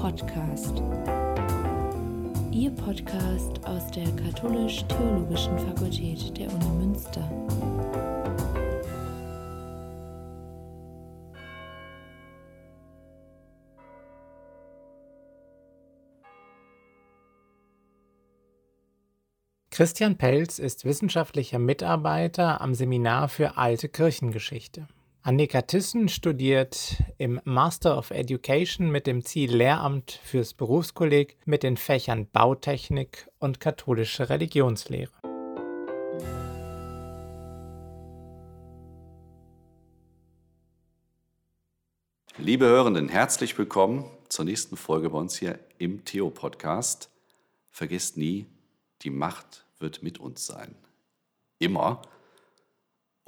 Podcast. Ihr Podcast aus der Katholisch-Theologischen Fakultät der Uni Münster. Christian Pelz ist wissenschaftlicher Mitarbeiter am Seminar für Alte Kirchengeschichte. Annika Thyssen studiert im Master of Education mit dem Ziel Lehramt fürs Berufskolleg mit den Fächern Bautechnik und katholische Religionslehre. Liebe Hörenden, herzlich willkommen zur nächsten Folge bei uns hier im Theo-Podcast. Vergesst nie, die Macht wird mit uns sein. Immer.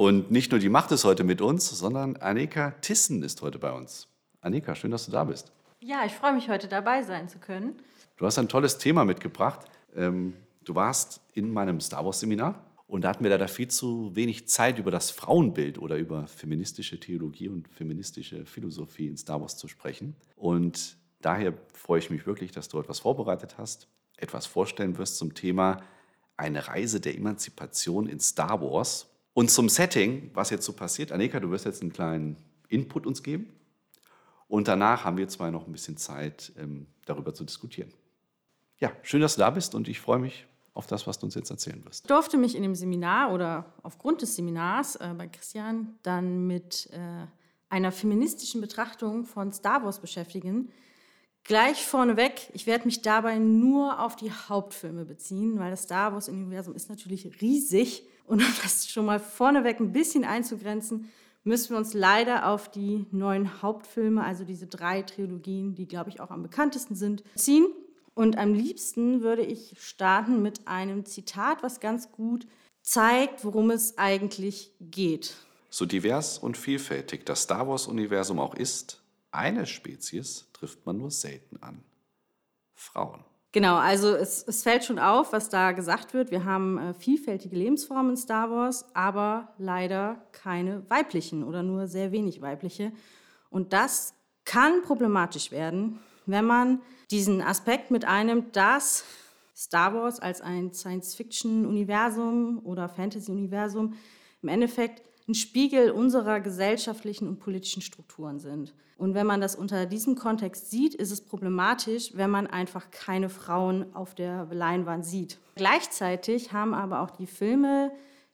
Und nicht nur die Macht ist heute mit uns, sondern Annika Tissen ist heute bei uns. Annika, schön, dass du da bist. Ja, ich freue mich, heute dabei sein zu können. Du hast ein tolles Thema mitgebracht. Ähm, du warst in meinem Star Wars-Seminar und da hatten wir leider viel zu wenig Zeit, über das Frauenbild oder über feministische Theologie und feministische Philosophie in Star Wars zu sprechen. Und daher freue ich mich wirklich, dass du etwas vorbereitet hast, etwas vorstellen wirst zum Thema eine Reise der Emanzipation in Star Wars. Und zum Setting, was jetzt so passiert, Annika, du wirst jetzt einen kleinen Input uns geben. Und danach haben wir zwei noch ein bisschen Zeit, ähm, darüber zu diskutieren. Ja, schön, dass du da bist und ich freue mich auf das, was du uns jetzt erzählen wirst. Ich durfte mich in dem Seminar oder aufgrund des Seminars äh, bei Christian dann mit äh, einer feministischen Betrachtung von Star Wars beschäftigen. Gleich vorneweg, ich werde mich dabei nur auf die Hauptfilme beziehen, weil das Star Wars-Universum ist natürlich riesig und um das schon mal vorneweg ein bisschen einzugrenzen, müssen wir uns leider auf die neuen Hauptfilme, also diese drei Trilogien, die, glaube ich, auch am bekanntesten sind, ziehen. Und am liebsten würde ich starten mit einem Zitat, was ganz gut zeigt, worum es eigentlich geht. So divers und vielfältig das Star Wars-Universum auch ist, eine Spezies trifft man nur selten an. Frauen. Genau, also es, es, fällt schon auf, was da gesagt wird. Wir haben äh, vielfältige Lebensformen in Star Wars, aber leider keine weiblichen oder nur sehr wenig weibliche. Und das kann problematisch werden, wenn man diesen Aspekt mit einnimmt, dass Star Wars als ein Science-Fiction-Universum oder Fantasy-Universum im Endeffekt ein Spiegel unserer gesellschaftlichen und politischen Strukturen sind. Und wenn man das unter diesem Kontext sieht, ist es problematisch, wenn man einfach keine Frauen auf der Leinwand sieht. Gleichzeitig haben aber auch die Filme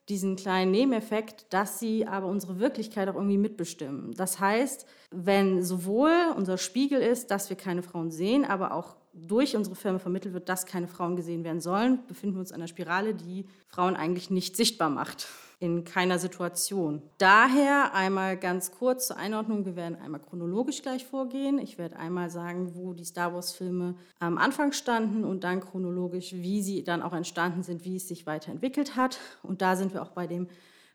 diesen kleinen Nebeneffekt, dass sie aber unsere Wirklichkeit auch irgendwie mitbestimmen. Das heißt, wenn sowohl unser Spiegel ist, dass wir keine Frauen sehen, aber auch durch unsere Filme vermittelt wird, dass keine Frauen gesehen werden sollen, befinden wir uns in einer Spirale, die Frauen eigentlich nicht sichtbar macht in keiner Situation. Daher einmal ganz kurz zur Einordnung, wir werden einmal chronologisch gleich vorgehen. Ich werde einmal sagen, wo die Star Wars-Filme am Anfang standen und dann chronologisch, wie sie dann auch entstanden sind, wie es sich weiterentwickelt hat. Und da sind wir auch bei dem,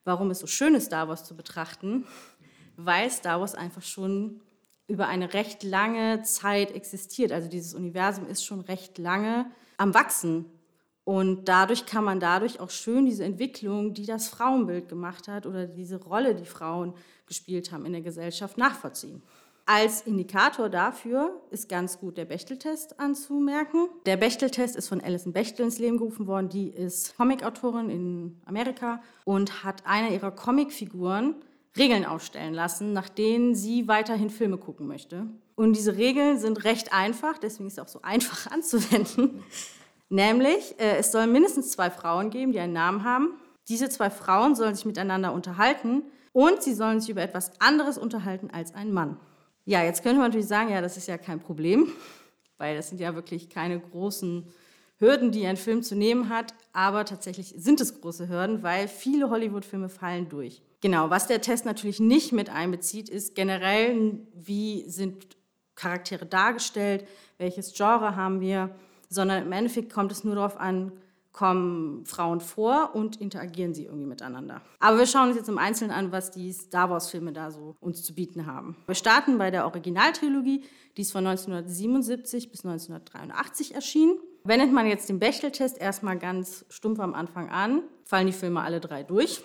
warum es so schön ist, Star Wars zu betrachten, weil Star Wars einfach schon über eine recht lange Zeit existiert. Also dieses Universum ist schon recht lange am Wachsen und dadurch kann man dadurch auch schön diese Entwicklung, die das Frauenbild gemacht hat oder diese Rolle, die Frauen gespielt haben in der Gesellschaft, nachvollziehen. Als Indikator dafür ist ganz gut der Bechteltest anzumerken. Der Bechteltest ist von Alison Bechtel ins Leben gerufen worden. Die ist Comicautorin in Amerika und hat einer ihrer Comicfiguren Regeln aufstellen lassen, nach denen sie weiterhin Filme gucken möchte. Und diese Regeln sind recht einfach, deswegen ist es auch so einfach anzuwenden. Nämlich, äh, es sollen mindestens zwei Frauen geben, die einen Namen haben. Diese zwei Frauen sollen sich miteinander unterhalten und sie sollen sich über etwas anderes unterhalten als ein Mann. Ja, jetzt könnte man natürlich sagen, ja, das ist ja kein Problem, weil das sind ja wirklich keine großen Hürden, die ein Film zu nehmen hat, aber tatsächlich sind es große Hürden, weil viele Hollywood-Filme fallen durch. Genau, was der Test natürlich nicht mit einbezieht, ist generell, wie sind Charaktere dargestellt, welches Genre haben wir, sondern im Endeffekt kommt es nur darauf an, kommen Frauen vor und interagieren sie irgendwie miteinander. Aber wir schauen uns jetzt im Einzelnen an, was die Star Wars-Filme da so uns zu bieten haben. Wir starten bei der Originaltrilogie, die ist von 1977 bis 1983 erschienen. Wendet man jetzt den Bechtel-Test erstmal ganz stumpf am Anfang an, fallen die Filme alle drei durch.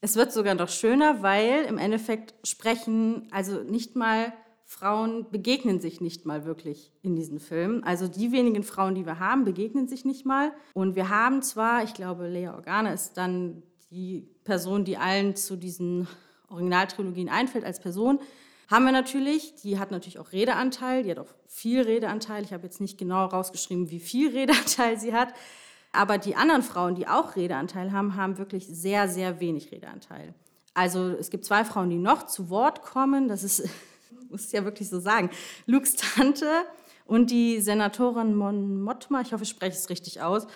Es wird sogar noch schöner, weil im Endeffekt sprechen also nicht mal Frauen begegnen sich nicht mal wirklich in diesen Filmen. Also die wenigen Frauen, die wir haben, begegnen sich nicht mal. Und wir haben zwar, ich glaube, Lea Organa ist dann die Person, die allen zu diesen Originaltrilogien einfällt als Person, haben wir natürlich. Die hat natürlich auch Redeanteil, die hat auch viel Redeanteil. Ich habe jetzt nicht genau rausgeschrieben, wie viel Redeanteil sie hat. Aber die anderen Frauen, die auch Redeanteil haben, haben wirklich sehr, sehr wenig Redeanteil. Also es gibt zwei Frauen, die noch zu Wort kommen. Das ist muss es ja wirklich so sagen, Lukes Tante und die Senatorin Mon Mottmar, ich hoffe, ich spreche es richtig aus,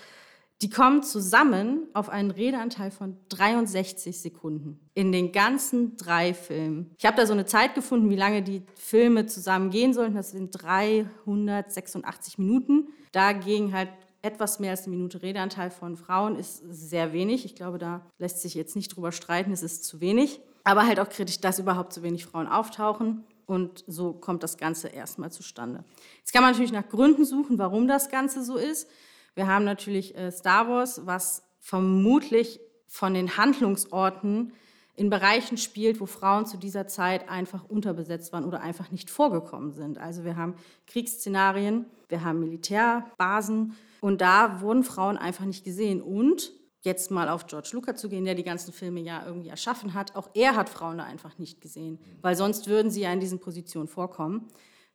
die kommen zusammen auf einen Redeanteil von 63 Sekunden in den ganzen drei Filmen. Ich habe da so eine Zeit gefunden, wie lange die Filme zusammen gehen sollten. Das sind 386 Minuten. Da ging halt etwas mehr als eine Minute Redeanteil von Frauen, ist sehr wenig. Ich glaube, da lässt sich jetzt nicht drüber streiten, es ist zu wenig. Aber halt auch kritisch, dass überhaupt so wenig Frauen auftauchen. Und so kommt das Ganze erstmal zustande. Jetzt kann man natürlich nach Gründen suchen, warum das Ganze so ist. Wir haben natürlich äh, Star Wars, was vermutlich von den Handlungsorten in Bereichen spielt, wo Frauen zu dieser Zeit einfach unterbesetzt waren oder einfach nicht vorgekommen sind. Also wir haben Kriegsszenarien, wir haben Militärbasen und da wurden Frauen einfach nicht gesehen. Und jetzt mal auf George Lucas zu gehen, der die ganzen Filme ja irgendwie erschaffen hat, auch er hat Frauen da einfach nicht gesehen, weil sonst würden sie ja in diesen Positionen vorkommen.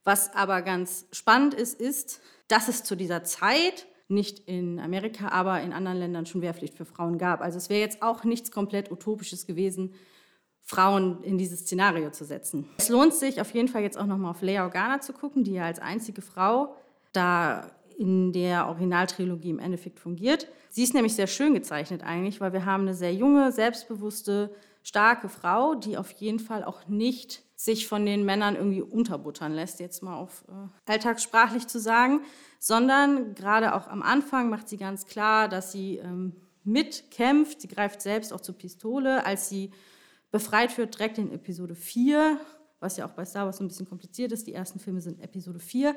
Was aber ganz spannend ist, ist, dass es zu dieser Zeit nicht in Amerika, aber in anderen Ländern schon Wehrpflicht für Frauen gab. Also es wäre jetzt auch nichts komplett Utopisches gewesen, Frauen in dieses Szenario zu setzen. Es lohnt sich auf jeden Fall jetzt auch nochmal auf Leia Organa zu gucken, die ja als einzige Frau da in der Originaltrilogie im Endeffekt fungiert. Sie ist nämlich sehr schön gezeichnet eigentlich, weil wir haben eine sehr junge, selbstbewusste, starke Frau, die auf jeden Fall auch nicht sich von den Männern irgendwie unterbuttern lässt, jetzt mal auf äh, alltagssprachlich zu sagen, sondern gerade auch am Anfang macht sie ganz klar, dass sie ähm, mitkämpft. Sie greift selbst auch zur Pistole, als sie befreit wird, direkt in Episode 4, was ja auch bei Star Wars ein bisschen kompliziert ist. Die ersten Filme sind Episode 4.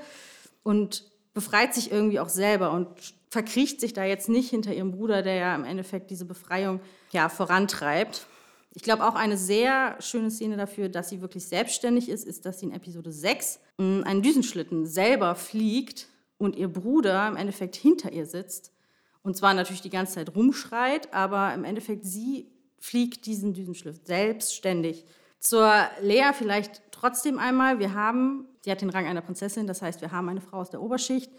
Und befreit sich irgendwie auch selber und verkriecht sich da jetzt nicht hinter ihrem Bruder, der ja im Endeffekt diese Befreiung ja, vorantreibt. Ich glaube, auch eine sehr schöne Szene dafür, dass sie wirklich selbstständig ist, ist, dass sie in Episode 6 hm, einen Düsenschlitten selber fliegt und ihr Bruder im Endeffekt hinter ihr sitzt. Und zwar natürlich die ganze Zeit rumschreit, aber im Endeffekt sie fliegt diesen Düsenschlitten selbstständig. Zur Lea vielleicht trotzdem einmal, wir haben Sie hat den Rang einer Prinzessin, das heißt, wir haben eine Frau aus der Oberschicht,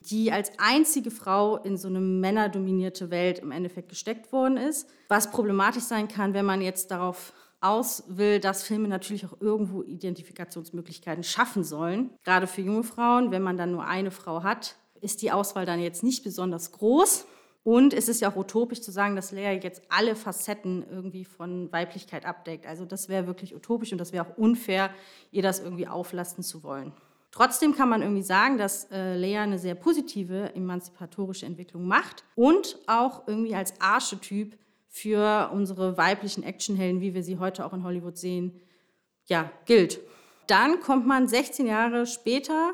die als einzige Frau in so eine männerdominierte Welt im Endeffekt gesteckt worden ist. Was problematisch sein kann, wenn man jetzt darauf aus will, dass Filme natürlich auch irgendwo Identifikationsmöglichkeiten schaffen sollen. Gerade für junge Frauen, wenn man dann nur eine Frau hat, ist die Auswahl dann jetzt nicht besonders groß. Und es ist ja auch utopisch zu sagen, dass Lea jetzt alle Facetten irgendwie von Weiblichkeit abdeckt. Also das wäre wirklich utopisch und das wäre auch unfair, ihr das irgendwie auflasten zu wollen. Trotzdem kann man irgendwie sagen, dass äh, Lea eine sehr positive emanzipatorische Entwicklung macht und auch irgendwie als Archetyp für unsere weiblichen Actionhelden, wie wir sie heute auch in Hollywood sehen, ja, gilt. Dann kommt man 16 Jahre später,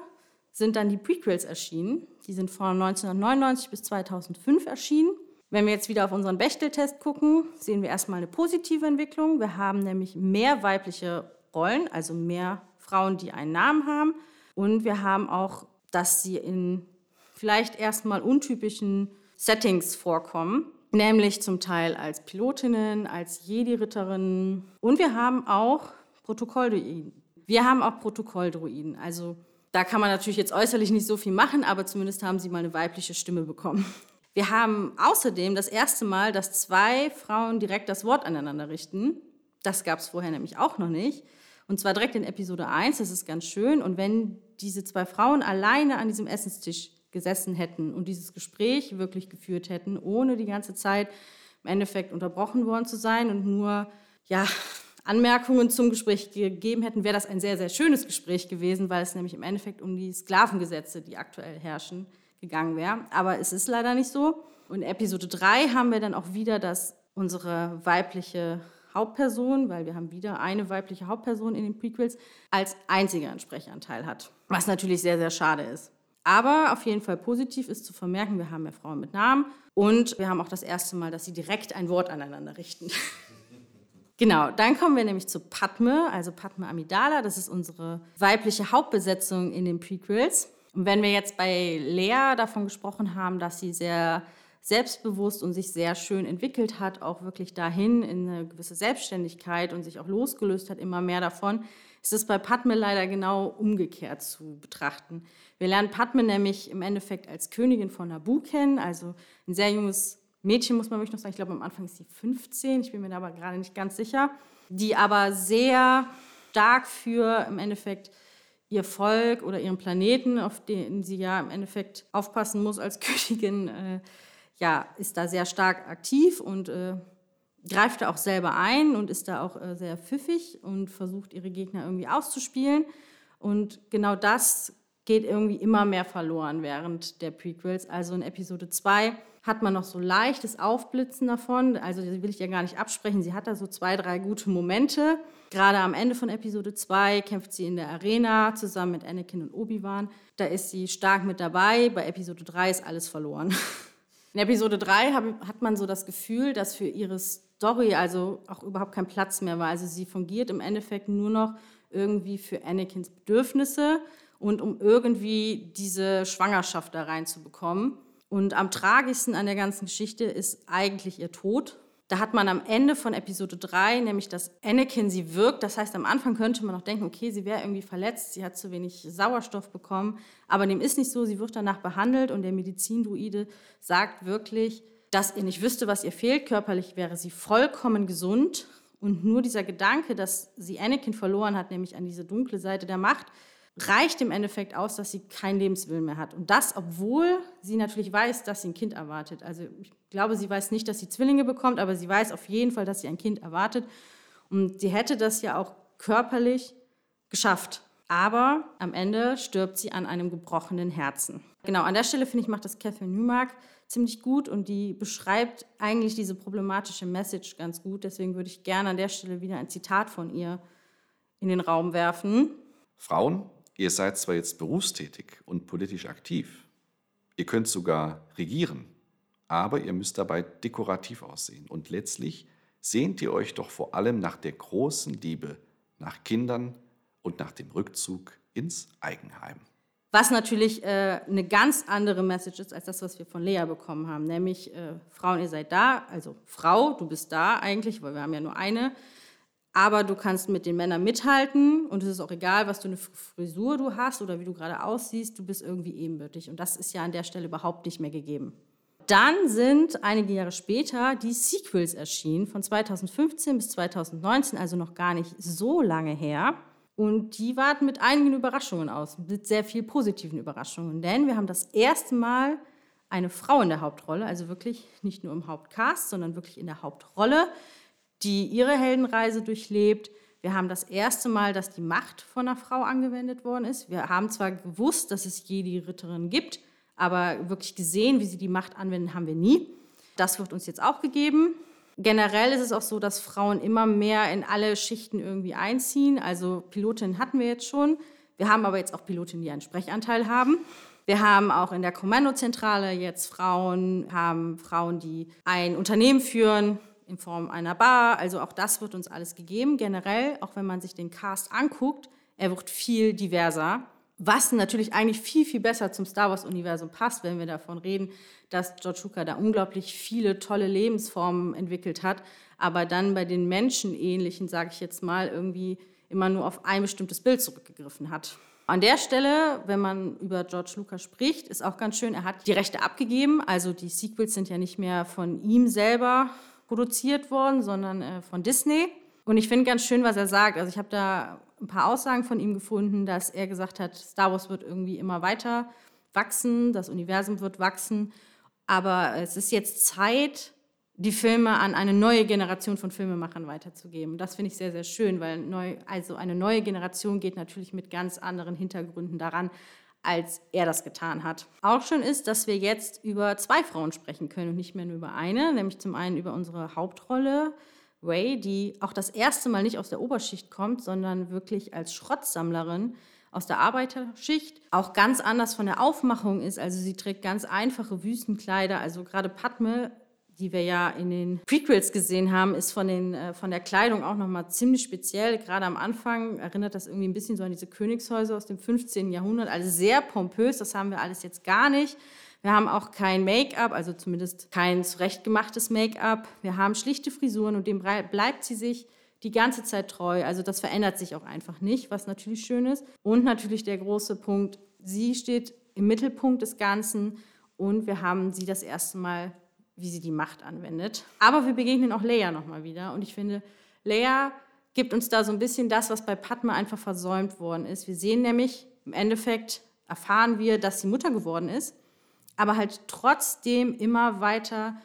sind dann die Prequels erschienen. Die sind von 1999 bis 2005 erschienen. Wenn wir jetzt wieder auf unseren Bechtel-Test gucken, sehen wir erstmal eine positive Entwicklung. Wir haben nämlich mehr weibliche Rollen, also mehr Frauen, die einen Namen haben. Und wir haben auch, dass sie in vielleicht erstmal untypischen Settings vorkommen, nämlich zum Teil als Pilotinnen, als Jedi-Ritterinnen. Und wir haben auch Protokolldruiden. Wir haben auch Protokolldruiden, also da kann man natürlich jetzt äußerlich nicht so viel machen, aber zumindest haben sie mal eine weibliche Stimme bekommen. Wir haben außerdem das erste Mal, dass zwei Frauen direkt das Wort aneinander richten. Das gab es vorher nämlich auch noch nicht. Und zwar direkt in Episode 1, das ist ganz schön. Und wenn diese zwei Frauen alleine an diesem Essenstisch gesessen hätten und dieses Gespräch wirklich geführt hätten, ohne die ganze Zeit im Endeffekt unterbrochen worden zu sein und nur ja, Anmerkungen zum Gespräch gegeben hätten, wäre das ein sehr, sehr schönes Gespräch gewesen, weil es nämlich im Endeffekt um die Sklavengesetze, die aktuell herrschen, gegangen wäre. Aber es ist leider nicht so. Und in Episode 3 haben wir dann auch wieder, dass unsere weibliche Hauptperson, weil wir haben wieder eine weibliche Hauptperson in den Prequels, als einziger Sprechanteil hat. Was natürlich sehr, sehr schade ist. Aber auf jeden Fall positiv ist zu vermerken, wir haben mehr Frauen mit Namen und wir haben auch das erste Mal, dass sie direkt ein Wort aneinander richten. Genau, dann kommen wir nämlich zu Padme, also Padme Amidala. Das ist unsere weibliche Hauptbesetzung in den Prequels. Und wenn wir jetzt bei Lea davon gesprochen haben, dass sie sehr selbstbewusst und sich sehr schön entwickelt hat, auch wirklich dahin in eine gewisse Selbstständigkeit und sich auch losgelöst hat, immer mehr davon, ist es bei Padme leider genau umgekehrt zu betrachten. Wir lernen Padme nämlich im Endeffekt als Königin von Nabu kennen, also ein sehr junges Mädchen, muss man wirklich noch sagen. Ich glaube, am Anfang ist sie 15, ich bin mir da aber gerade nicht ganz sicher, die aber sehr stark für im Endeffekt ihr Volk oder ihren Planeten, auf den sie ja im Endeffekt aufpassen muss als Königin, äh, ja, ist da sehr stark aktiv und äh, greift da auch selber ein und ist da auch äh, sehr pfiffig und versucht ihre Gegner irgendwie auszuspielen. Und genau das geht irgendwie immer mehr verloren während der Prequels. Also in Episode 2 hat man noch so leichtes Aufblitzen davon. Also die will ich ja gar nicht absprechen. Sie hat da so zwei, drei gute Momente. Gerade am Ende von Episode 2 kämpft sie in der Arena zusammen mit Anakin und Obi-Wan. Da ist sie stark mit dabei. Bei Episode 3 ist alles verloren. In Episode 3 hat man so das Gefühl, dass für ihre Story also auch überhaupt kein Platz mehr war. Also sie fungiert im Endeffekt nur noch irgendwie für Anakins Bedürfnisse und um irgendwie diese Schwangerschaft da reinzubekommen. Und am tragischsten an der ganzen Geschichte ist eigentlich ihr Tod. Da hat man am Ende von Episode 3 nämlich, dass Anakin sie wirkt. Das heißt, am Anfang könnte man noch denken, okay, sie wäre irgendwie verletzt, sie hat zu wenig Sauerstoff bekommen. Aber dem ist nicht so, sie wird danach behandelt und der Medizindruide sagt wirklich, dass ihr nicht wüsste, was ihr fehlt. Körperlich wäre sie vollkommen gesund. Und nur dieser Gedanke, dass sie Anakin verloren hat, nämlich an diese dunkle Seite der Macht, reicht im Endeffekt aus, dass sie keinen Lebenswillen mehr hat. Und das, obwohl sie natürlich weiß, dass sie ein Kind erwartet. Also ich glaube, sie weiß nicht, dass sie Zwillinge bekommt, aber sie weiß auf jeden Fall, dass sie ein Kind erwartet. Und sie hätte das ja auch körperlich geschafft. Aber am Ende stirbt sie an einem gebrochenen Herzen. Genau, an der Stelle finde ich, macht das Catherine Newmark ziemlich gut und die beschreibt eigentlich diese problematische Message ganz gut. Deswegen würde ich gerne an der Stelle wieder ein Zitat von ihr in den Raum werfen. Frauen Ihr seid zwar jetzt berufstätig und politisch aktiv, ihr könnt sogar regieren, aber ihr müsst dabei dekorativ aussehen. Und letztlich sehnt ihr euch doch vor allem nach der großen Liebe, nach Kindern und nach dem Rückzug ins Eigenheim. Was natürlich äh, eine ganz andere Message ist als das, was wir von Lea bekommen haben, nämlich äh, Frauen, ihr seid da, also Frau, du bist da eigentlich, weil wir haben ja nur eine aber du kannst mit den Männern mithalten und es ist auch egal, was du eine Frisur du hast oder wie du gerade aussiehst, du bist irgendwie ebenbürtig und das ist ja an der Stelle überhaupt nicht mehr gegeben. Dann sind einige Jahre später die Sequels erschienen, von 2015 bis 2019, also noch gar nicht so lange her. Und die warten mit einigen Überraschungen aus, mit sehr vielen positiven Überraschungen. Denn wir haben das erste Mal eine Frau in der Hauptrolle, also wirklich nicht nur im Hauptcast, sondern wirklich in der Hauptrolle die ihre Heldenreise durchlebt. Wir haben das erste Mal, dass die Macht von einer Frau angewendet worden ist. Wir haben zwar gewusst, dass es Jedi-Ritterinnen gibt, aber wirklich gesehen, wie sie die Macht anwenden, haben wir nie. Das wird uns jetzt auch gegeben. Generell ist es auch so, dass Frauen immer mehr in alle Schichten irgendwie einziehen. Also Pilotinnen hatten wir jetzt schon. Wir haben aber jetzt auch Pilotinnen, die einen Sprechanteil haben. Wir haben auch in der Kommandozentrale jetzt Frauen, haben Frauen, die ein Unternehmen führen, in Form einer Bar. Also auch das wird uns alles gegeben. Generell, auch wenn man sich den Cast anguckt, er wird viel diverser. Was natürlich eigentlich viel, viel besser zum Star Wars-Universum passt, wenn wir davon reden, dass George Lucas da unglaublich viele tolle Lebensformen entwickelt hat, aber dann bei den Menschenähnlichen, sage ich jetzt mal, irgendwie immer nur auf ein bestimmtes Bild zurückgegriffen hat. An der Stelle, wenn man über George Lucas spricht, ist auch ganz schön, er hat die Rechte abgegeben. Also die Sequels sind ja nicht mehr von ihm selber produziert worden, sondern äh, von Disney. Und ich finde ganz schön, was er sagt. Also ich habe da ein paar Aussagen von ihm gefunden, dass er gesagt hat, Star Wars wird irgendwie immer weiter wachsen, das Universum wird wachsen, aber es ist jetzt Zeit, die Filme an eine neue Generation von Filmemachern weiterzugeben. Das finde ich sehr, sehr schön, weil neu, also eine neue Generation geht natürlich mit ganz anderen Hintergründen daran, als er das getan hat. Auch schön ist, dass wir jetzt über zwei Frauen sprechen können und nicht mehr nur über eine, nämlich zum einen über unsere Hauptrolle, Ray, die auch das erste Mal nicht aus der Oberschicht kommt, sondern wirklich als Schrottsammlerin aus der Arbeiterschicht auch ganz anders von der Aufmachung ist. Also sie trägt ganz einfache Wüstenkleider. Also gerade Padme die wir ja in den Prequels gesehen haben, ist von, den, äh, von der Kleidung auch nochmal ziemlich speziell. Gerade am Anfang erinnert das irgendwie ein bisschen so an diese Königshäuser aus dem 15. Jahrhundert. Also sehr pompös, das haben wir alles jetzt gar nicht. Wir haben auch kein Make-up, also zumindest kein zurechtgemachtes Make-up. Wir haben schlichte Frisuren und dem bleibt sie sich die ganze Zeit treu. Also das verändert sich auch einfach nicht, was natürlich schön ist. Und natürlich der große Punkt, sie steht im Mittelpunkt des Ganzen und wir haben sie das erste Mal wie sie die Macht anwendet. Aber wir begegnen auch Leia nochmal wieder. Und ich finde, Leia gibt uns da so ein bisschen das, was bei Padma einfach versäumt worden ist. Wir sehen nämlich, im Endeffekt erfahren wir, dass sie Mutter geworden ist, aber halt trotzdem immer weiter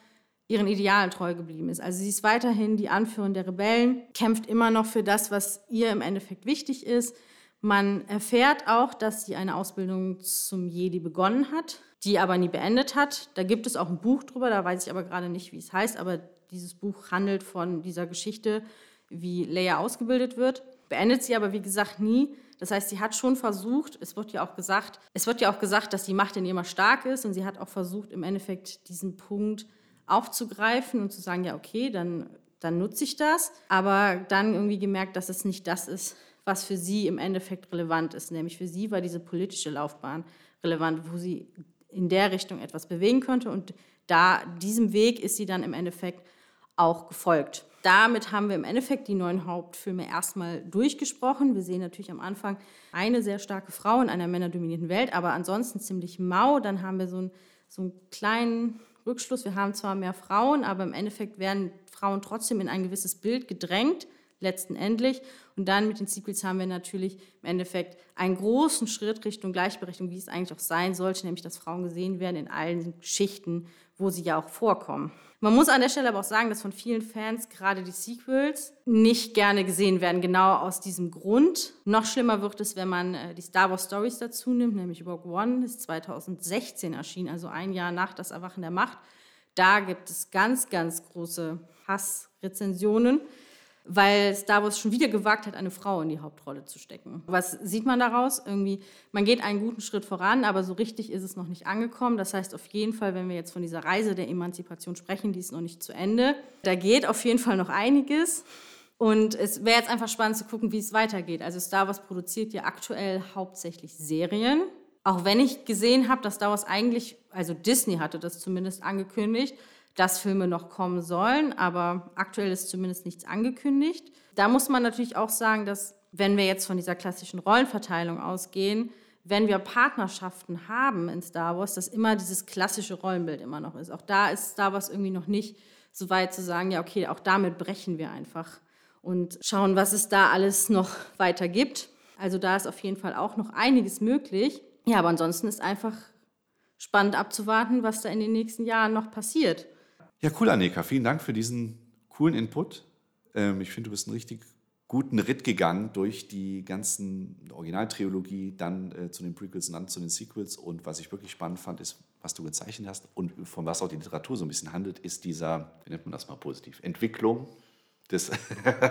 ihren Idealen treu geblieben ist. Also sie ist weiterhin die Anführerin der Rebellen, kämpft immer noch für das, was ihr im Endeffekt wichtig ist. Man erfährt auch, dass sie eine Ausbildung zum Jedi begonnen hat, die aber nie beendet hat. Da gibt es auch ein Buch drüber, da weiß ich aber gerade nicht, wie es heißt, aber dieses Buch handelt von dieser Geschichte, wie Leia ausgebildet wird. Beendet sie aber, wie gesagt, nie. Das heißt, sie hat schon versucht, es wird ja auch gesagt, es wird ja auch gesagt, dass die Macht in ihr immer stark ist und sie hat auch versucht, im Endeffekt diesen Punkt aufzugreifen und zu sagen, ja, okay, dann, dann nutze ich das. Aber dann irgendwie gemerkt, dass es nicht das ist, was für sie im Endeffekt relevant ist. Nämlich für sie war diese politische Laufbahn relevant, wo sie in der Richtung etwas bewegen könnte. Und da diesem Weg ist sie dann im Endeffekt auch gefolgt. Damit haben wir im Endeffekt die neuen Hauptfilme erstmal durchgesprochen. Wir sehen natürlich am Anfang eine sehr starke Frau in einer männerdominierten Welt, aber ansonsten ziemlich mau. Dann haben wir so einen, so einen kleinen Rückschluss. Wir haben zwar mehr Frauen, aber im Endeffekt werden Frauen trotzdem in ein gewisses Bild gedrängt letztendlich. Und dann mit den Sequels haben wir natürlich im Endeffekt einen großen Schritt Richtung Gleichberechtigung, wie es eigentlich auch sein sollte, nämlich dass Frauen gesehen werden in allen Schichten, wo sie ja auch vorkommen. Man muss an der Stelle aber auch sagen, dass von vielen Fans gerade die Sequels nicht gerne gesehen werden, genau aus diesem Grund. Noch schlimmer wird es, wenn man äh, die Star Wars Stories dazu nimmt, nämlich Rogue One ist 2016 erschienen, also ein Jahr nach das Erwachen der Macht. Da gibt es ganz, ganz große Hassrezensionen weil Star Wars schon wieder gewagt hat, eine Frau in die Hauptrolle zu stecken. Was sieht man daraus? Irgendwie, man geht einen guten Schritt voran, aber so richtig ist es noch nicht angekommen. Das heißt auf jeden Fall, wenn wir jetzt von dieser Reise der Emanzipation sprechen, die ist noch nicht zu Ende. Da geht auf jeden Fall noch einiges. Und es wäre jetzt einfach spannend zu gucken, wie es weitergeht. Also Star Wars produziert ja aktuell hauptsächlich Serien. Auch wenn ich gesehen habe, dass Star Wars eigentlich, also Disney hatte das zumindest angekündigt, dass Filme noch kommen sollen, aber aktuell ist zumindest nichts angekündigt. Da muss man natürlich auch sagen, dass wenn wir jetzt von dieser klassischen Rollenverteilung ausgehen, wenn wir Partnerschaften haben in Star Wars, dass immer dieses klassische Rollenbild immer noch ist. Auch da ist Star Wars irgendwie noch nicht so weit zu sagen, ja, okay, auch damit brechen wir einfach und schauen, was es da alles noch weiter gibt. Also da ist auf jeden Fall auch noch einiges möglich. Ja, aber ansonsten ist einfach spannend abzuwarten, was da in den nächsten Jahren noch passiert. Ja, cool, Annika. Vielen Dank für diesen coolen Input. Ähm, ich finde, du bist einen richtig guten Ritt gegangen durch die ganzen Originaltrilogie, dann äh, zu den Prequels und dann zu den Sequels. Und was ich wirklich spannend fand, ist, was du gezeichnet hast und von was auch die Literatur so ein bisschen handelt, ist dieser, wie nennt man das mal positiv, Entwicklung des,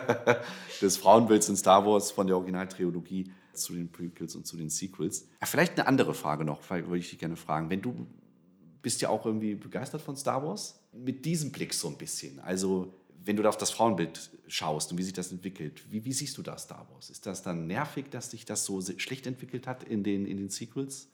des Frauenbilds in Star Wars von der Originaltrilogie zu den Prequels und zu den Sequels. Ja, vielleicht eine andere Frage noch, würde ich dich gerne fragen. Wenn du bist ja auch irgendwie begeistert von Star Wars, mit diesem Blick so ein bisschen. Also wenn du da auf das Frauenbild schaust und wie sich das entwickelt, wie, wie, siehst du da Star Wars? Ist das dann nervig, dass sich das so schlecht entwickelt hat in den, in den Sequels,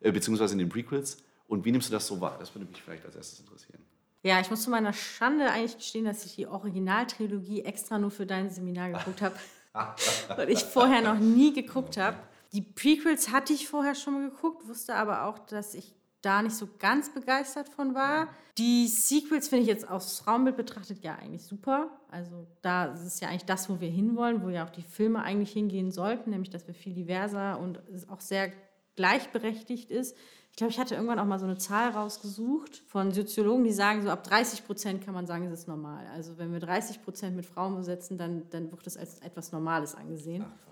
äh, beziehungsweise in den Prequels? Und wie nimmst du das so wahr? Das würde mich vielleicht als erstes interessieren. Ja, ich muss zu meiner Schande eigentlich gestehen, dass ich die Originaltrilogie extra nur für dein Seminar geguckt habe, weil ich vorher noch nie geguckt habe. Die Prequels hatte ich vorher schon mal geguckt, wusste aber auch, dass ich da nicht so ganz begeistert von war. Die Sequels finde ich jetzt aus Raumbild betrachtet ja eigentlich super. Also da ist es ja eigentlich das, wo wir hinwollen, wo ja auch die Filme eigentlich hingehen sollten, nämlich dass wir viel diverser und es auch sehr gleichberechtigt ist. Ich glaube, ich hatte irgendwann auch mal so eine Zahl rausgesucht von Soziologen, die sagen, so ab 30 Prozent kann man sagen, es ist normal. Also wenn wir 30 Prozent mit Frauen besetzen, dann, dann wird das als etwas Normales angesehen. Ach,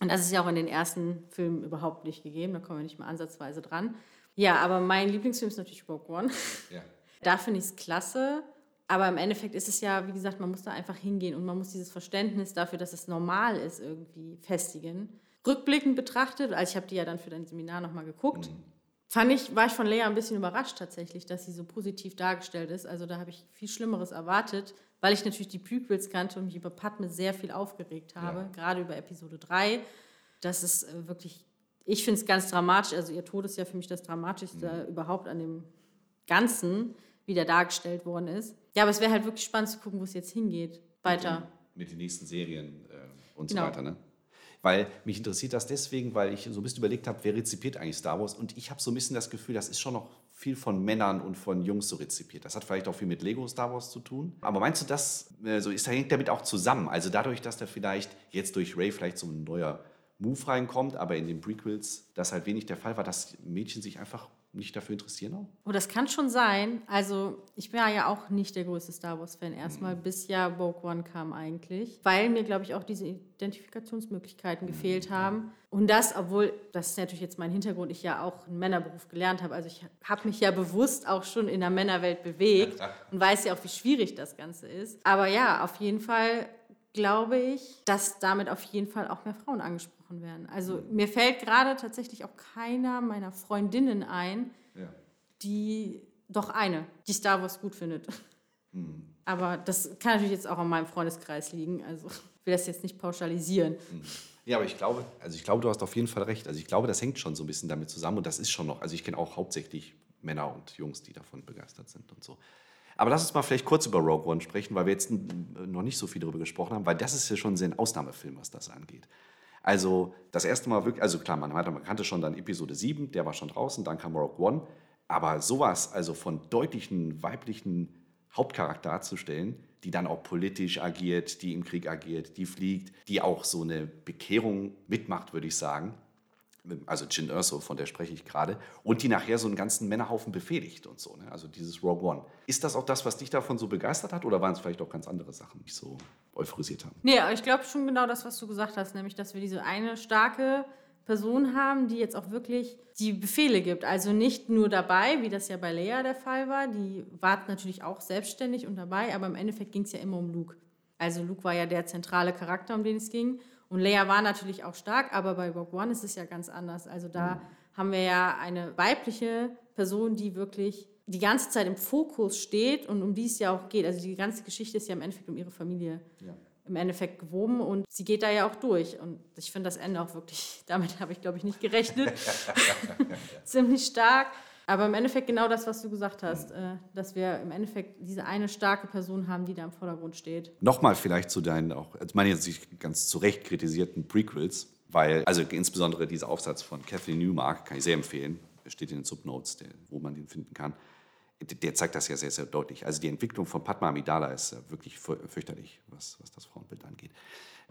und das ist ja auch in den ersten Filmen überhaupt nicht gegeben, da kommen wir nicht mal ansatzweise dran. Ja, aber mein Lieblingsfilm ist natürlich Rogue One. Ja. Da finde ich es klasse. Aber im Endeffekt ist es ja, wie gesagt, man muss da einfach hingehen und man muss dieses Verständnis dafür, dass es normal ist, irgendwie festigen. Rückblickend betrachtet, also ich habe die ja dann für dein Seminar nochmal geguckt, mhm. fand ich, war ich von Leia ein bisschen überrascht tatsächlich, dass sie so positiv dargestellt ist. Also da habe ich viel Schlimmeres erwartet, weil ich natürlich die Prequels kannte und mich über Padme sehr viel aufgeregt habe, ja. gerade über Episode 3. Das ist äh, wirklich, ich finde es ganz dramatisch. Also ihr Tod ist ja für mich das Dramatischste mhm. überhaupt an dem Ganzen, wie der dargestellt worden ist. Ja, aber es wäre halt wirklich spannend zu gucken, wo es jetzt hingeht. Weiter. Mit den, mit den nächsten Serien äh, und genau. so weiter, ne? Weil mich interessiert das deswegen, weil ich so ein bisschen überlegt habe, wer rezipiert eigentlich Star Wars? Und ich habe so ein bisschen das Gefühl, das ist schon noch viel von Männern und von Jungs so rezipiert. Das hat vielleicht auch viel mit Lego Star Wars zu tun. Aber meinst du, das äh, so ist, hängt damit auch zusammen? Also dadurch, dass da vielleicht jetzt durch Ray vielleicht so ein neuer Move reinkommt, aber in den Prequels das halt wenig der Fall war, dass Mädchen sich einfach nicht dafür interessieren auch? Oh, das kann schon sein. Also ich war ja auch nicht der größte Star Wars-Fan erstmal, mhm. bis ja Rogue One kam eigentlich, weil mir, glaube ich, auch diese Identifikationsmöglichkeiten mhm. gefehlt haben. Und das, obwohl, das ist natürlich jetzt mein Hintergrund, ich ja auch einen Männerberuf gelernt habe. Also ich habe mich ja bewusst auch schon in der Männerwelt bewegt und weiß ja auch, wie schwierig das Ganze ist. Aber ja, auf jeden Fall glaube ich, dass damit auf jeden Fall auch mehr Frauen angesprochen werden. Also mhm. mir fällt gerade tatsächlich auch keiner meiner Freundinnen ein, ja. die, doch eine, die Star Wars gut findet. Mhm. Aber das kann natürlich jetzt auch an meinem Freundeskreis liegen. Also ich will das jetzt nicht pauschalisieren. Mhm. Ja, aber ich glaube, also ich glaube, du hast auf jeden Fall recht. Also ich glaube, das hängt schon so ein bisschen damit zusammen und das ist schon noch. Also ich kenne auch hauptsächlich Männer und Jungs, die davon begeistert sind und so. Aber lass uns mal vielleicht kurz über Rogue One sprechen, weil wir jetzt noch nicht so viel darüber gesprochen haben, weil das ist ja schon ein Ausnahmefilm, was das angeht. Also das erste Mal wirklich, also klar, man, man kannte schon dann Episode 7, der war schon draußen, dann kam Rogue One. Aber sowas, also von deutlichen weiblichen Hauptcharakter darzustellen, die dann auch politisch agiert, die im Krieg agiert, die fliegt, die auch so eine Bekehrung mitmacht, würde ich sagen, also Jin Erso, von der spreche ich gerade, und die nachher so einen ganzen Männerhaufen befehligt und so. Ne? Also dieses Rogue One. Ist das auch das, was dich davon so begeistert hat oder waren es vielleicht auch ganz andere Sachen, die so euphorisiert haben? Nee, ich glaube schon genau das, was du gesagt hast, nämlich, dass wir diese eine starke Person haben, die jetzt auch wirklich die Befehle gibt. Also nicht nur dabei, wie das ja bei Leia der Fall war, die war natürlich auch selbstständig und dabei, aber im Endeffekt ging es ja immer um Luke. Also Luke war ja der zentrale Charakter, um den es ging. Und Leia war natürlich auch stark, aber bei Rogue One ist es ja ganz anders. Also da mhm. haben wir ja eine weibliche Person, die wirklich die ganze Zeit im Fokus steht und um die es ja auch geht. Also die ganze Geschichte ist ja im Endeffekt um ihre Familie ja. im Endeffekt gewoben und sie geht da ja auch durch. Und ich finde das Ende auch wirklich, damit habe ich glaube ich nicht gerechnet, ziemlich stark. Aber im Endeffekt genau das, was du gesagt hast, äh, dass wir im Endeffekt diese eine starke Person haben, die da im Vordergrund steht. Nochmal vielleicht zu deinen, auch, also meine jetzt nicht ganz zu Recht kritisierten Prequels, weil, also insbesondere dieser Aufsatz von Kathleen Newmark kann ich sehr empfehlen, steht in den Subnotes, wo man den finden kann. Der zeigt das ja sehr, sehr deutlich. Also die Entwicklung von Padma Amidala ist wirklich fürchterlich, was, was das Frauenbild angeht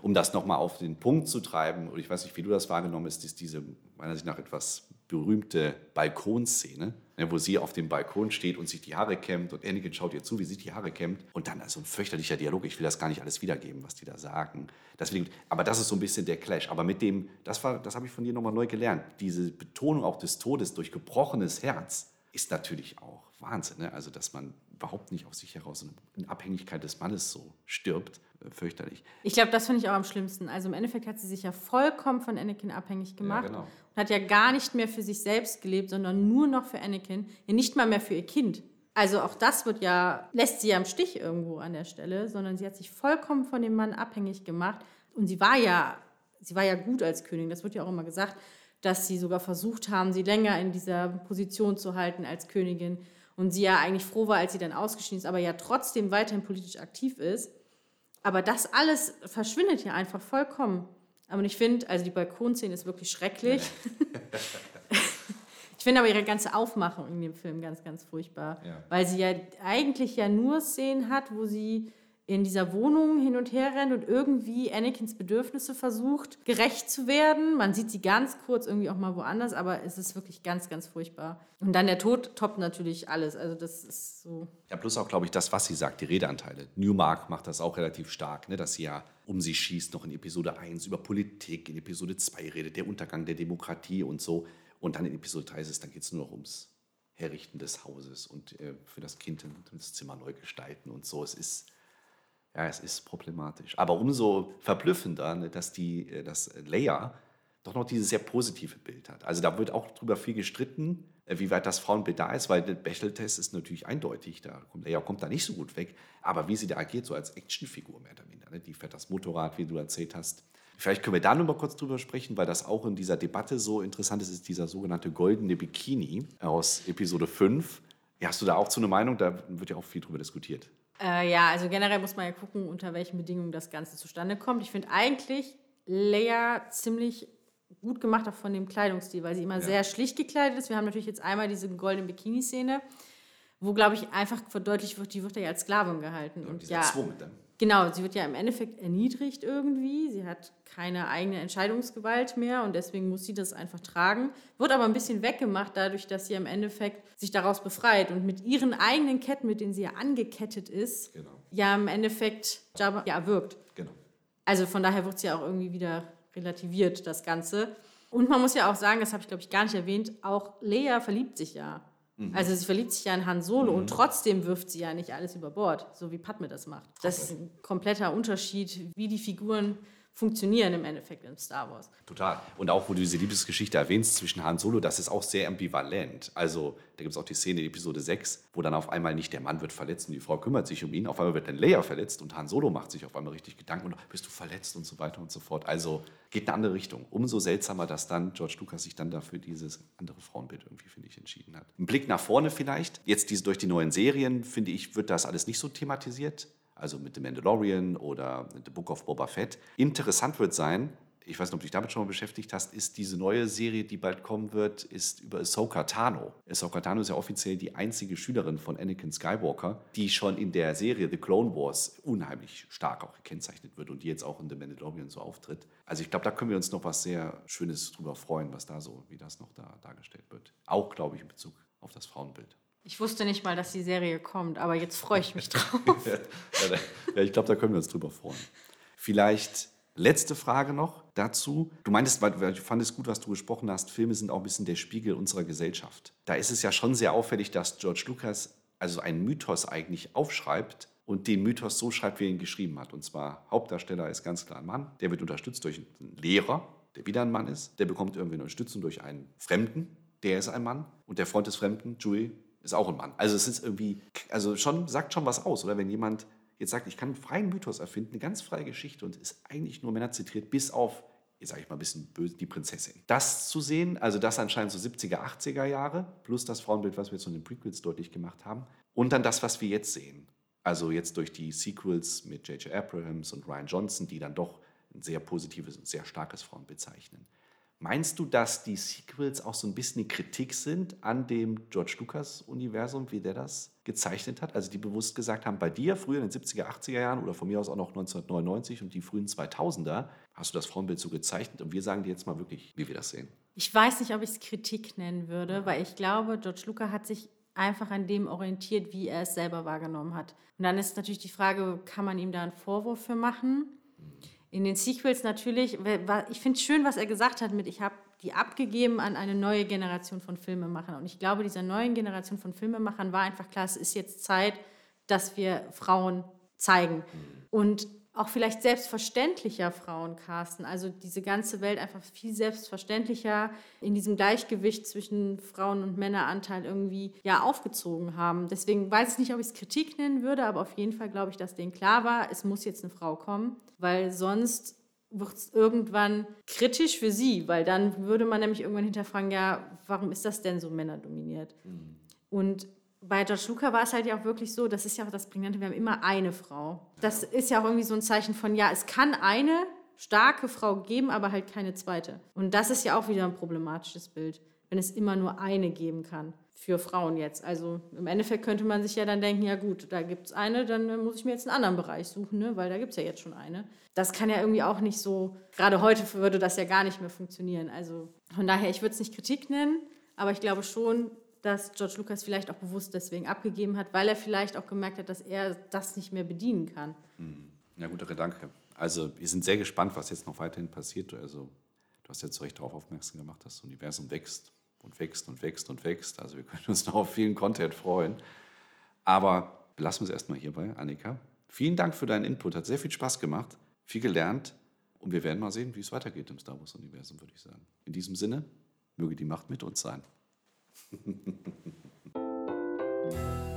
um das nochmal auf den Punkt zu treiben, und ich weiß nicht, wie du das wahrgenommen hast, ist diese meiner Sicht nach etwas berühmte Balkonszene, ne, wo sie auf dem Balkon steht und sich die Haare kämmt und Anakin schaut ihr zu, wie sie die Haare kämmt. Und dann also ein fürchterlicher Dialog. Ich will das gar nicht alles wiedergeben, was die da sagen. Deswegen, aber das ist so ein bisschen der Clash. Aber mit dem, das, das habe ich von dir nochmal neu gelernt. Diese Betonung auch des Todes durch gebrochenes Herz ist natürlich auch Wahnsinn. Ne? Also, dass man überhaupt nicht aus sich heraus in Abhängigkeit des Mannes so stirbt äh, fürchterlich. Ich glaube, das finde ich auch am schlimmsten. Also im Endeffekt hat sie sich ja vollkommen von Anakin abhängig gemacht ja, genau. und hat ja gar nicht mehr für sich selbst gelebt, sondern nur noch für Anakin, ja nicht mal mehr für ihr Kind. Also auch das wird ja, lässt sie ja im Stich irgendwo an der Stelle, sondern sie hat sich vollkommen von dem Mann abhängig gemacht und sie war ja, sie war ja gut als Königin, das wird ja auch immer gesagt, dass sie sogar versucht haben, sie länger in dieser Position zu halten als Königin und sie ja eigentlich froh war, als sie dann ausgeschieden ist, aber ja trotzdem weiterhin politisch aktiv ist. Aber das alles verschwindet ja einfach vollkommen. Aber ich finde, also die Balkonszene ist wirklich schrecklich. ich finde aber ihre ganze Aufmachung in dem Film ganz, ganz furchtbar. Ja. Weil sie ja eigentlich ja nur Szenen hat, wo sie in dieser Wohnung hin und her rennt und irgendwie Anakins Bedürfnisse versucht, gerecht zu werden. Man sieht sie ganz kurz irgendwie auch mal woanders, aber es ist wirklich ganz, ganz furchtbar. Und dann der Tod toppt natürlich alles. Also das ist so. Ja, plus auch, glaube ich, das, was sie sagt, die Redeanteile. Newmark macht das auch relativ stark, ne? dass sie ja um sie schießt, noch in Episode 1 über Politik, in Episode 2 redet, der Untergang der Demokratie und so. Und dann in Episode 3 ist es, dann geht es nur noch ums Herrichten des Hauses und äh, für das Kind das Zimmer neu gestalten und so. Es ist ja, es ist problematisch. Aber umso verblüffender, ne, dass, die, äh, dass Leia doch noch dieses sehr positive Bild hat. Also da wird auch drüber viel gestritten, äh, wie weit das Frauenbild da ist, weil der Bechdel-Test ist natürlich eindeutig, da kommt, Leia kommt da nicht so gut weg, aber wie sie da agiert, so als Actionfigur mehr oder minder, ne? die fährt das Motorrad, wie du erzählt hast. Vielleicht können wir da noch mal kurz drüber sprechen, weil das auch in dieser Debatte so interessant ist, ist dieser sogenannte goldene Bikini aus Episode 5. Ja, hast du da auch zu einer Meinung? Da wird ja auch viel drüber diskutiert. Äh, ja, also generell muss man ja gucken, unter welchen Bedingungen das Ganze zustande kommt. Ich finde eigentlich Leia ziemlich gut gemacht, auch von dem Kleidungsstil, weil sie immer ja. sehr schlicht gekleidet ist. Wir haben natürlich jetzt einmal diese goldene Bikini-Szene, wo, glaube ich, einfach verdeutlicht wird, die wird ja als Sklavin gehalten. Ja, und ja. Genau, sie wird ja im Endeffekt erniedrigt irgendwie. Sie hat keine eigene Entscheidungsgewalt mehr und deswegen muss sie das einfach tragen. Wird aber ein bisschen weggemacht dadurch, dass sie im Endeffekt sich daraus befreit und mit ihren eigenen Ketten, mit denen sie ja angekettet ist, genau. ja im Endeffekt Jabba ja wirkt. Genau. Also von daher wird sie ja auch irgendwie wieder relativiert, das Ganze. Und man muss ja auch sagen, das habe ich glaube ich gar nicht erwähnt, auch Lea verliebt sich ja. Mhm. Also sie verliebt sich ja in Han Solo mhm. und trotzdem wirft sie ja nicht alles über Bord, so wie Padme das macht. Das ist ein kompletter Unterschied, wie die Figuren funktionieren im Endeffekt in Star Wars. Total. Und auch, wo du diese Liebesgeschichte erwähnst zwischen Han Solo, das ist auch sehr ambivalent. Also, da gibt es auch die Szene in Episode 6, wo dann auf einmal nicht der Mann wird verletzt und die Frau kümmert sich um ihn. Auf einmal wird dann Leia verletzt und Han Solo macht sich auf einmal richtig Gedanken und bist du verletzt und so weiter und so fort. Also, geht eine andere Richtung. Umso seltsamer, dass dann George Lucas sich dann dafür dieses andere Frauenbild irgendwie, finde ich, entschieden hat. Ein Blick nach vorne vielleicht. Jetzt diese, durch die neuen Serien, finde ich, wird das alles nicht so thematisiert also mit The Mandalorian oder The Book of Boba Fett. Interessant wird sein, ich weiß nicht, ob du dich damit schon mal beschäftigt hast, ist diese neue Serie, die bald kommen wird, ist über Ahsoka Tano. Ahsoka Tano ist ja offiziell die einzige Schülerin von Anakin Skywalker, die schon in der Serie The Clone Wars unheimlich stark auch gekennzeichnet wird und die jetzt auch in The Mandalorian so auftritt. Also ich glaube, da können wir uns noch was sehr Schönes drüber freuen, was da so, wie das noch da dargestellt wird. Auch, glaube ich, in Bezug auf das Frauenbild. Ich wusste nicht mal, dass die Serie kommt, aber jetzt freue ich mich drauf. ja, ich glaube, da können wir uns drüber freuen. Vielleicht letzte Frage noch dazu. Du meintest, weil du fandest gut, was du gesprochen hast, Filme sind auch ein bisschen der Spiegel unserer Gesellschaft. Da ist es ja schon sehr auffällig, dass George Lucas also einen Mythos eigentlich aufschreibt und den Mythos so schreibt, wie er ihn geschrieben hat. Und zwar, Hauptdarsteller ist ganz klar ein Mann, der wird unterstützt durch einen Lehrer, der wieder ein Mann ist, der bekommt irgendwie eine Unterstützung durch einen Fremden, der ist ein Mann und der Freund des Fremden, Julie, ist auch ein Mann. Also es ist irgendwie, also schon, sagt schon was aus, oder? Wenn jemand jetzt sagt, ich kann einen freien Mythos erfinden, eine ganz freie Geschichte und ist eigentlich nur Männer zitiert, bis auf, jetzt sage ich mal ein bisschen böse, die Prinzessin. Das zu sehen, also das anscheinend so 70er, 80er Jahre, plus das Frauenbild, was wir jetzt in den Prequels deutlich gemacht haben, und dann das, was wir jetzt sehen. Also jetzt durch die Sequels mit J.J. Abrahams und Ryan Johnson, die dann doch ein sehr positives und sehr starkes Frauenbild zeichnen. Meinst du, dass die Sequels auch so ein bisschen eine Kritik sind an dem George Lucas-Universum, wie der das gezeichnet hat? Also die bewusst gesagt haben, bei dir früher in den 70er, 80er Jahren oder von mir aus auch noch 1999 und die frühen 2000er hast du das Frauenbild so gezeichnet und wir sagen dir jetzt mal wirklich, wie wir das sehen. Ich weiß nicht, ob ich es Kritik nennen würde, weil ich glaube, George Lucas hat sich einfach an dem orientiert, wie er es selber wahrgenommen hat. Und dann ist natürlich die Frage, kann man ihm da einen Vorwurf für machen? In den Sequels natürlich, ich finde es schön, was er gesagt hat mit, ich habe die abgegeben an eine neue Generation von Filmemachern. Und ich glaube, dieser neuen Generation von Filmemachern war einfach klar, es ist jetzt Zeit, dass wir Frauen zeigen. Und auch vielleicht selbstverständlicher Frauen casten. Also diese ganze Welt einfach viel selbstverständlicher in diesem Gleichgewicht zwischen Frauen- und Männeranteil irgendwie ja aufgezogen haben. Deswegen weiß ich nicht, ob ich es Kritik nennen würde, aber auf jeden Fall glaube ich, dass denen klar war, es muss jetzt eine Frau kommen, weil sonst wird es irgendwann kritisch für sie, weil dann würde man nämlich irgendwann hinterfragen, ja, warum ist das denn so männerdominiert? Mhm. Und bei George Luca war es halt ja auch wirklich so, das ist ja auch das Prägnante, wir haben immer eine Frau. Das ist ja auch irgendwie so ein Zeichen von, ja, es kann eine starke Frau geben, aber halt keine zweite. Und das ist ja auch wieder ein problematisches Bild, wenn es immer nur eine geben kann für Frauen jetzt. Also im Endeffekt könnte man sich ja dann denken, ja gut, da gibt es eine, dann muss ich mir jetzt einen anderen Bereich suchen, ne? weil da gibt es ja jetzt schon eine. Das kann ja irgendwie auch nicht so, gerade heute würde das ja gar nicht mehr funktionieren. Also von daher, ich würde es nicht Kritik nennen, aber ich glaube schon, dass George Lucas vielleicht auch bewusst deswegen abgegeben hat, weil er vielleicht auch gemerkt hat, dass er das nicht mehr bedienen kann. Hm. Ja, guter Gedanke. Also wir sind sehr gespannt, was jetzt noch weiterhin passiert. Also du hast ja zu Recht darauf aufmerksam gemacht, dass das Universum wächst und wächst und wächst und wächst. Also wir können uns noch auf vielen Content freuen. Aber belassen wir es erstmal hierbei, Annika. Vielen Dank für deinen Input. Hat sehr viel Spaß gemacht, viel gelernt. Und wir werden mal sehen, wie es weitergeht im Star Wars-Universum, würde ich sagen. In diesem Sinne, möge die Macht mit uns sein. フフフフ。